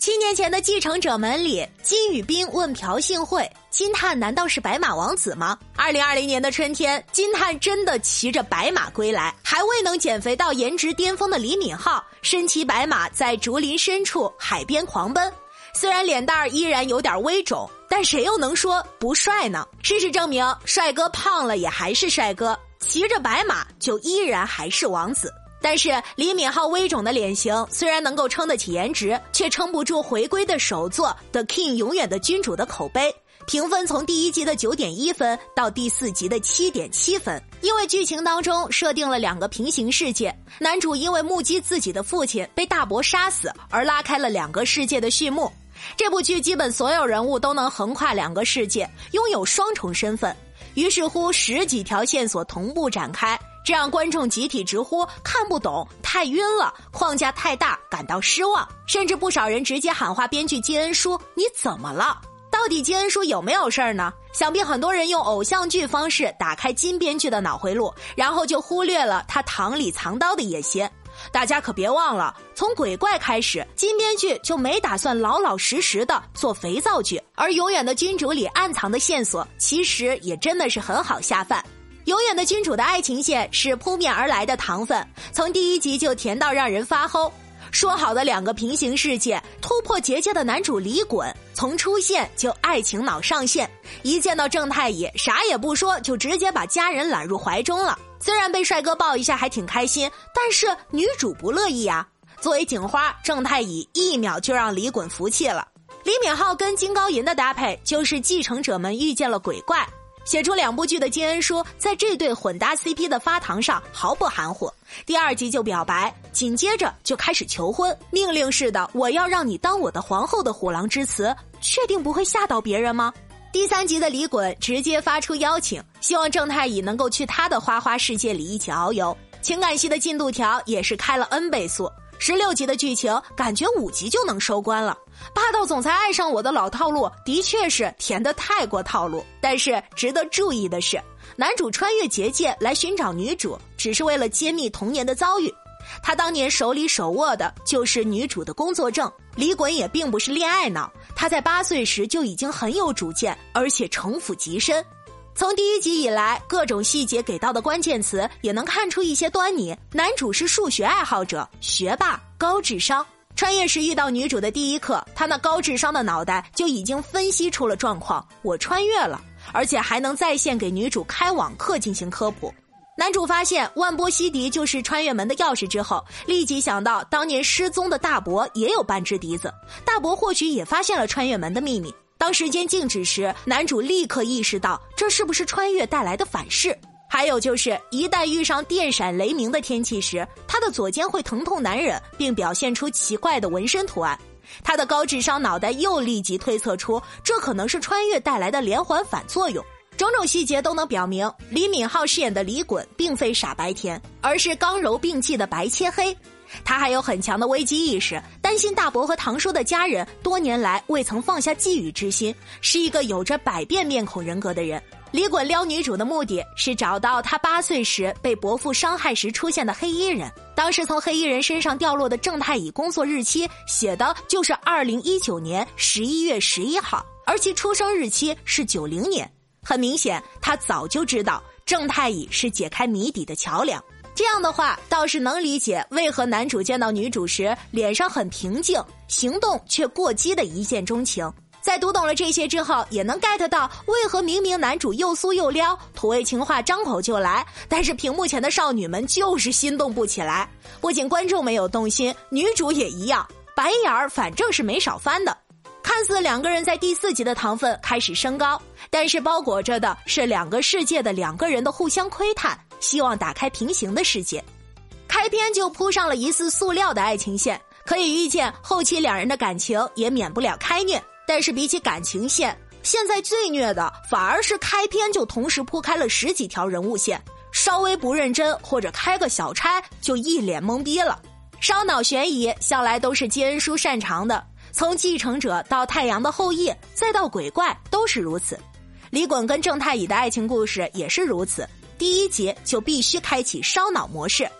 七年前的《继承者们》里，金宇彬问朴信惠：“金叹难道是白马王子吗？”二零二零年的春天，金叹真的骑着白马归来，还未能减肥到颜值巅峰的李敏镐身骑白马在竹林深处海边狂奔。虽然脸蛋儿依然有点微肿，但谁又能说不帅呢？事实证明，帅哥胖了也还是帅哥，骑着白马就依然还是王子。但是李敏镐微肿的脸型虽然能够撑得起颜值，却撑不住回归的首作《The King》永远的君主的口碑。评分从第一集的九点一分到第四集的七点七分。因为剧情当中设定了两个平行世界，男主因为目击自己的父亲被大伯杀死而拉开了两个世界的序幕。这部剧基本所有人物都能横跨两个世界，拥有双重身份。于是乎，十几条线索同步展开。这让观众集体直呼看不懂、太晕了、框架太大，感到失望。甚至不少人直接喊话编剧金恩淑：“你怎么了？到底金恩淑有没有事儿呢？”想必很多人用偶像剧方式打开金编剧的脑回路，然后就忽略了他塘里藏刀的野心。大家可别忘了，从鬼怪开始，金编剧就没打算老老实实的做肥皂剧。而《永远的君主》里暗藏的线索，其实也真的是很好下饭。永远的君主的爱情线是扑面而来的糖分，从第一集就甜到让人发齁。说好的两个平行世界，突破结界的男主李衮从出现就爱情脑上线，一见到郑太乙啥也不说就直接把家人揽入怀中了。虽然被帅哥抱一下还挺开心，但是女主不乐意啊。作为警花，郑太乙一秒就让李衮服气了。李敏镐跟金高银的搭配就是继承者们遇见了鬼怪。写出两部剧的金恩淑，在这对混搭 CP 的发糖上毫不含糊。第二集就表白，紧接着就开始求婚，命令式的“我要让你当我的皇后”的虎狼之词，确定不会吓到别人吗？第三集的李衮直接发出邀请，希望郑太乙能够去他的花花世界里一起遨游。情感戏的进度条也是开了 N 倍速。十六集的剧情，感觉五集就能收官了。霸道总裁爱上我的老套路，的确是甜的太过套路。但是值得注意的是，男主穿越结界来寻找女主，只是为了揭秘童年的遭遇。他当年手里手握的就是女主的工作证。李衮也并不是恋爱脑，他在八岁时就已经很有主见，而且城府极深。从第一集以来，各种细节给到的关键词也能看出一些端倪。男主是数学爱好者，学霸，高智商。穿越时遇到女主的第一刻，他那高智商的脑袋就已经分析出了状况。我穿越了，而且还能在线给女主开网课进行科普。男主发现万波西迪就是穿越门的钥匙之后，立即想到当年失踪的大伯也有半只笛子，大伯或许也发现了穿越门的秘密。当时间静止时，男主立刻意识到这是不是穿越带来的反噬。还有就是，一旦遇上电闪雷鸣的天气时，他的左肩会疼痛难忍，并表现出奇怪的纹身图案。他的高智商脑袋又立即推测出，这可能是穿越带来的连环反作用。种种细节都能表明，李敏镐饰演的李衮并非傻白甜，而是刚柔并济的白切黑。他还有很强的危机意识，担心大伯和堂叔的家人多年来未曾放下觊觎之心，是一个有着百变面孔人格的人。李衮撩女主的目的是找到他八岁时被伯父伤害时出现的黑衣人。当时从黑衣人身上掉落的正太乙工作日期写的就是二零一九年十一月十一号，而其出生日期是九零年。很明显，他早就知道正太乙是解开谜底的桥梁。这样的话倒是能理解为何男主见到女主时脸上很平静，行动却过激的一见钟情。在读懂了这些之后，也能 get 到为何明明男主又酥又撩，土味情话张口就来，但是屏幕前的少女们就是心动不起来。不仅观众没有动心，女主也一样，白眼儿反正是没少翻的。看似两个人在第四集的糖分开始升高，但是包裹着的是两个世界的两个人的互相窥探。希望打开平行的世界，开篇就铺上了疑似塑料的爱情线，可以预见后期两人的感情也免不了开虐。但是比起感情线，现在最虐的反而是开篇就同时铺开了十几条人物线，稍微不认真或者开个小差就一脸懵逼了。烧脑悬疑向来都是金恩淑擅长的，从继承者到太阳的后裔，再到鬼怪都是如此。李衮跟郑太乙的爱情故事也是如此，第一集就必须开启烧脑模式。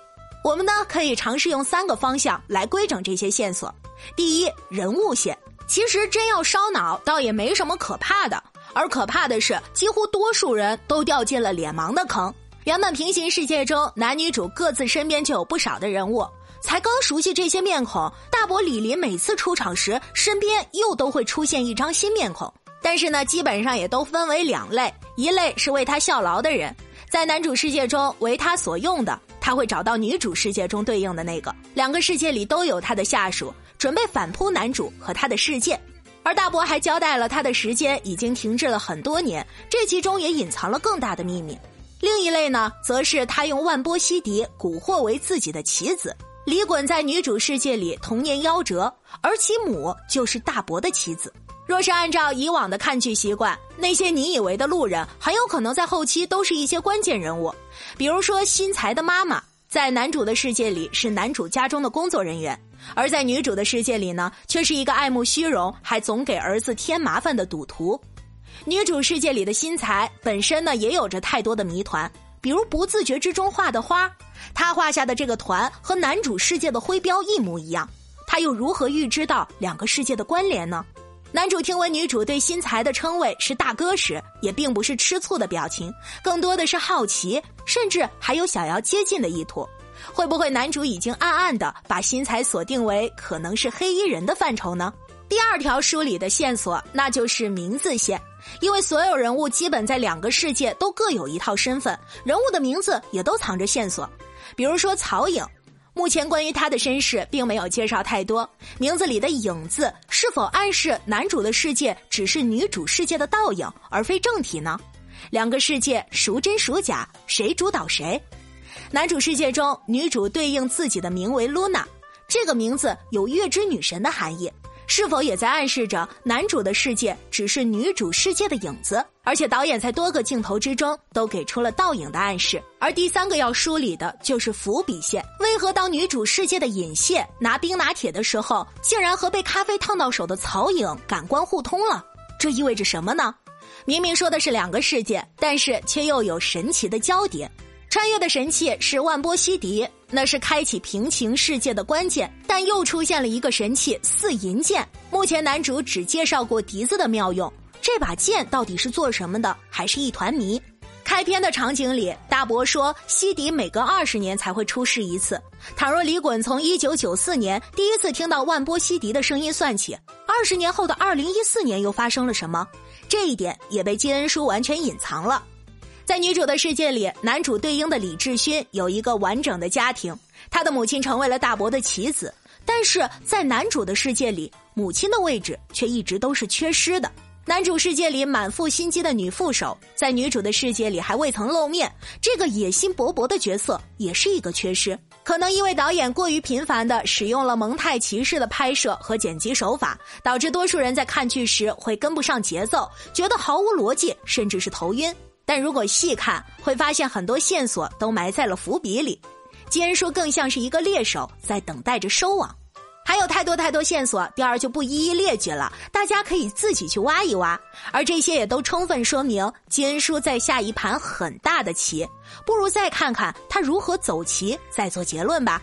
我们呢可以尝试用三个方向来规整这些线索。第一，人物线，其实真要烧脑，倒也没什么可怕的，而可怕的是，几乎多数人都掉进了脸盲的坑。原本平行世界中男女主各自身边就有不少的人物。才刚熟悉这些面孔，大伯李林每次出场时，身边又都会出现一张新面孔。但是呢，基本上也都分为两类：一类是为他效劳的人，在男主世界中为他所用的，他会找到女主世界中对应的那个，两个世界里都有他的下属，准备反扑男主和他的世界。而大伯还交代了他的时间已经停滞了很多年，这其中也隐藏了更大的秘密。另一类呢，则是他用万波西迪蛊惑为自己的棋子。李衮在女主世界里童年夭折，而其母就是大伯的妻子。若是按照以往的看剧习惯，那些你以为的路人，很有可能在后期都是一些关键人物。比如说新才的妈妈，在男主的世界里是男主家中的工作人员，而在女主的世界里呢，却是一个爱慕虚荣还总给儿子添麻烦的赌徒。女主世界里的新才本身呢，也有着太多的谜团。比如不自觉之中画的花，他画下的这个团和男主世界的徽标一模一样，他又如何预知到两个世界的关联呢？男主听闻女主对新才的称谓是大哥时，也并不是吃醋的表情，更多的是好奇，甚至还有想要接近的意图。会不会男主已经暗暗的把新才锁定为可能是黑衣人的范畴呢？第二条梳理的线索，那就是名字线，因为所有人物基本在两个世界都各有一套身份，人物的名字也都藏着线索。比如说曹颖，目前关于他的身世并没有介绍太多，名字里的“影”字是否暗示男主的世界只是女主世界的倒影，而非正体呢？两个世界孰真孰假，谁主导谁？男主世界中，女主对应自己的名为 Luna，这个名字有月之女神的含义。是否也在暗示着男主的世界只是女主世界的影子？而且导演在多个镜头之中都给出了倒影的暗示。而第三个要梳理的就是伏笔线。为何当女主世界的尹谢拿冰拿铁的时候，竟然和被咖啡烫到手的曹颖感官互通了？这意味着什么呢？明明说的是两个世界，但是却又有神奇的交叠。穿越的神器是万波西迪，那是开启平行世界的关键。但又出现了一个神器四银剑，目前男主只介绍过笛子的妙用，这把剑到底是做什么的，还是一团谜。开篇的场景里，大伯说西迪每隔二十年才会出世一次。倘若李衮从一九九四年第一次听到万波西迪的声音算起，二十年后的二零一四年又发生了什么？这一点也被金恩淑完全隐藏了。在女主的世界里，男主对应的李志勋有一个完整的家庭，他的母亲成为了大伯的棋子。但是在男主的世界里，母亲的位置却一直都是缺失的。男主世界里满腹心机的女副手，在女主的世界里还未曾露面，这个野心勃勃的角色也是一个缺失。可能因为导演过于频繁的使用了蒙太奇式的拍摄和剪辑手法，导致多数人在看剧时会跟不上节奏，觉得毫无逻辑，甚至是头晕。但如果细看，会发现很多线索都埋在了伏笔里。金恩淑更像是一个猎手，在等待着收网。还有太多太多线索，第二就不一一列举了，大家可以自己去挖一挖。而这些也都充分说明金恩淑在下一盘很大的棋。不如再看看他如何走棋，再做结论吧。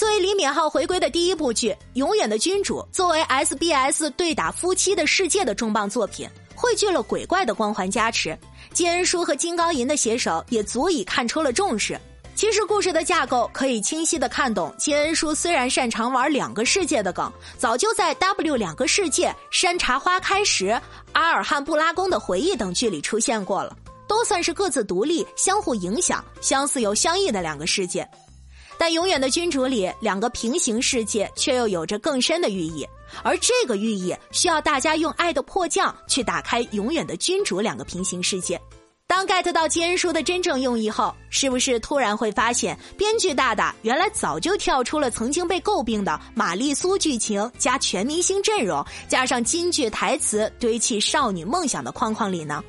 作为李敏镐回归的第一部剧，《永远的君主》作为 SBS 对打夫妻的世界的重磅作品，汇聚了鬼怪的光环加持。金恩淑和金高银的携手也足以看出了重视。其实故事的架构可以清晰的看懂，金恩淑虽然擅长玩两个世界的梗，早就在《W 两个世界》《山茶花开时》《阿尔汉布拉宫的回忆》等剧里出现过了，都算是各自独立、相互影响、相似又相异的两个世界。但《永远的君主》里两个平行世界却又有着更深的寓意。而这个寓意需要大家用爱的迫降去打开永远的君主两个平行世界。当 get 到基恩淑的真正用意后，是不是突然会发现编剧大大原来早就跳出了曾经被诟病的玛丽苏剧情加全明星阵容加上金句台词堆砌少女梦想的框框里呢？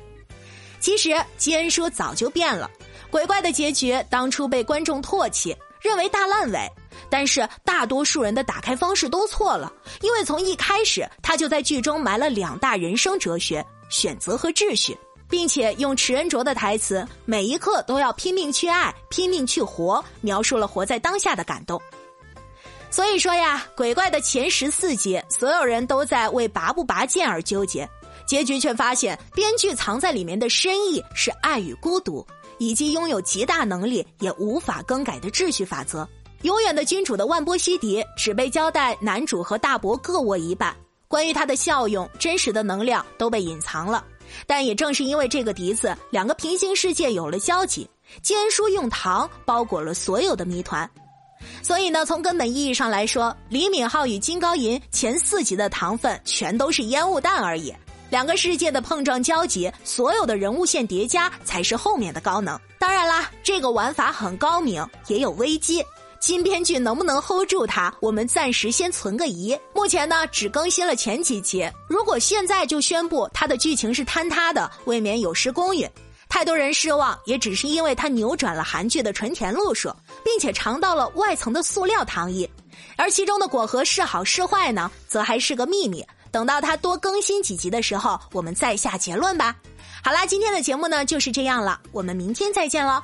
其实基恩淑早就变了，鬼怪的结局当初被观众唾弃，认为大烂尾。但是大多数人的打开方式都错了，因为从一开始他就在剧中埋了两大人生哲学：选择和秩序，并且用池恩卓的台词“每一刻都要拼命去爱，拼命去活”，描述了活在当下的感动。所以说呀，鬼怪的前十四集，所有人都在为拔不拔剑而纠结，结局却发现编剧藏在里面的深意是爱与孤独，以及拥有极大能力也无法更改的秩序法则。永远的君主的万波西迪只被交代男主和大伯各握一半，关于他的效用、真实的能量都被隐藏了。但也正是因为这个笛子，两个平行世界有了交集。坚叔用糖包裹了所有的谜团。所以呢，从根本意义上来说，李敏镐与金高银前四集的糖分全都是烟雾弹而已。两个世界的碰撞交集，所有的人物线叠加才是后面的高能。当然啦，这个玩法很高明，也有危机。新编剧能不能 hold 住它？我们暂时先存个疑。目前呢，只更新了前几集。如果现在就宣布它的剧情是坍塌的，未免有失公允。太多人失望，也只是因为它扭转了韩剧的纯甜路数，并且尝到了外层的塑料糖衣，而其中的果核是好是坏呢，则还是个秘密。等到它多更新几集的时候，我们再下结论吧。好啦，今天的节目呢就是这样了，我们明天再见喽。